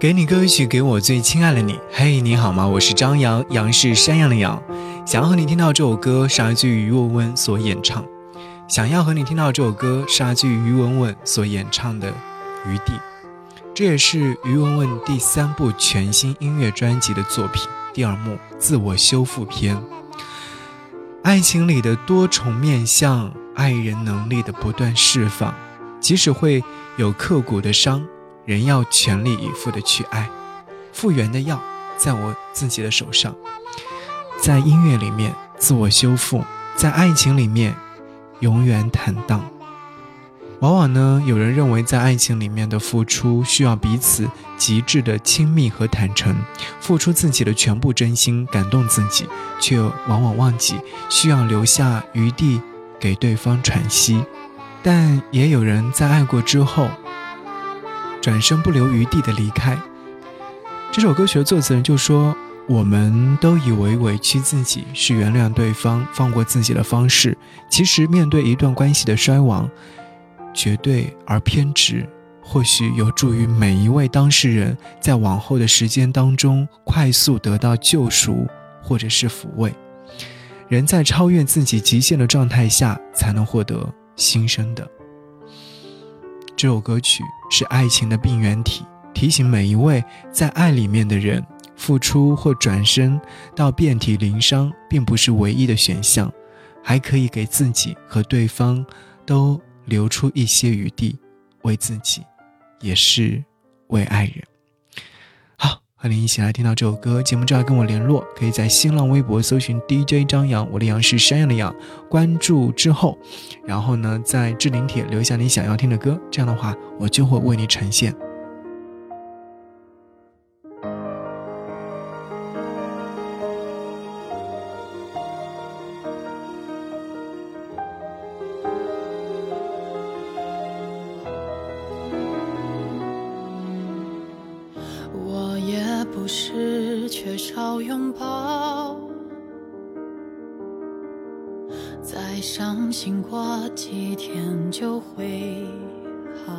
给你歌曲，给我最亲爱的你。嘿，你好吗？我是张扬，杨是山羊的羊。想要和你听到这首歌，是阿句于文文所演唱。想要和你听到这首歌，是阿句于文文所演唱的《余地》。这也是于文文第三部全新音乐专辑的作品，第二幕《自我修复篇》。爱情里的多重面相，爱人能力的不断释放，即使会有刻骨的伤。人要全力以赴的去爱，复原的药在我自己的手上，在音乐里面自我修复，在爱情里面永远坦荡。往往呢，有人认为在爱情里面的付出需要彼此极致的亲密和坦诚，付出自己的全部真心感动自己，却往往忘记需要留下余地给对方喘息。但也有人在爱过之后。转身不留余地的离开。这首歌曲的作词人就说：“我们都以为委屈自己是原谅对方、放过自己的方式，其实面对一段关系的衰亡，绝对而偏执，或许有助于每一位当事人在往后的时间当中快速得到救赎或者是抚慰。人在超越自己极限的状态下，才能获得新生的。”这首歌曲是爱情的病原体，提醒每一位在爱里面的人，付出或转身到遍体鳞伤，并不是唯一的选项，还可以给自己和对方都留出一些余地，为自己，也是为爱人。和你一起来听到这首歌，节目之外跟我联络，可以在新浪微博搜寻 DJ 张扬，我的杨是山羊的羊，关注之后，然后呢，在置顶帖留下你想要听的歌，这样的话，我就会为你呈现。要拥抱，再伤心过几天就会好。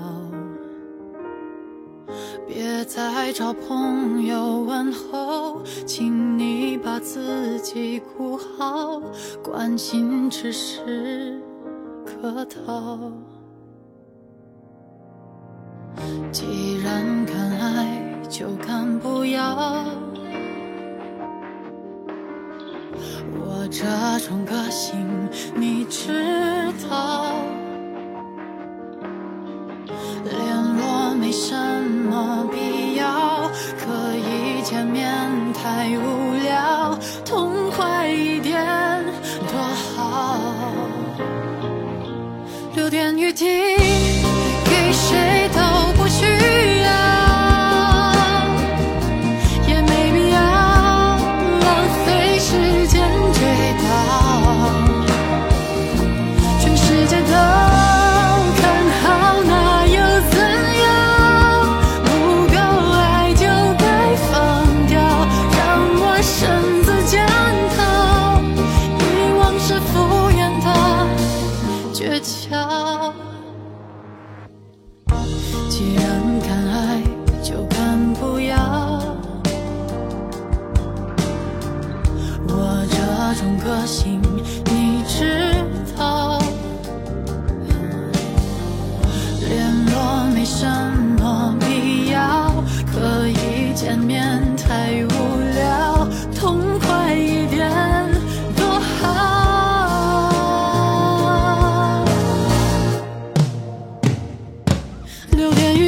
别再找朋友问候，请你把自己顾好，关心只是客套。既然敢爱。就敢不要，那种个性你知道，联络没什么必要，可以见面太无聊，痛快一点多好，留点余地倔强既然敢爱就敢不要，我这种个性，你知道联络没什么必要，可以见面太无聊。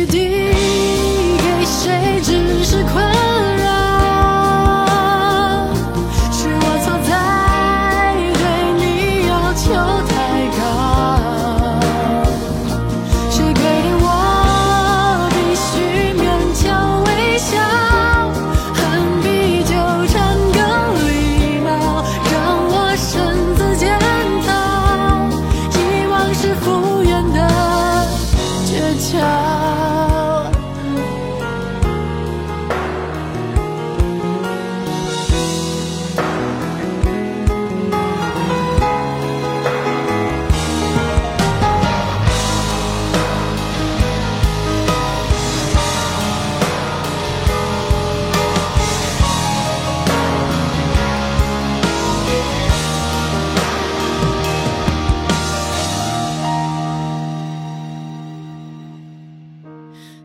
did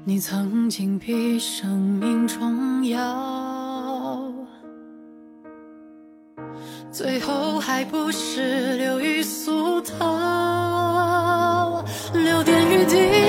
你曾经比生命重要，最后还不是流于俗套。留点余地。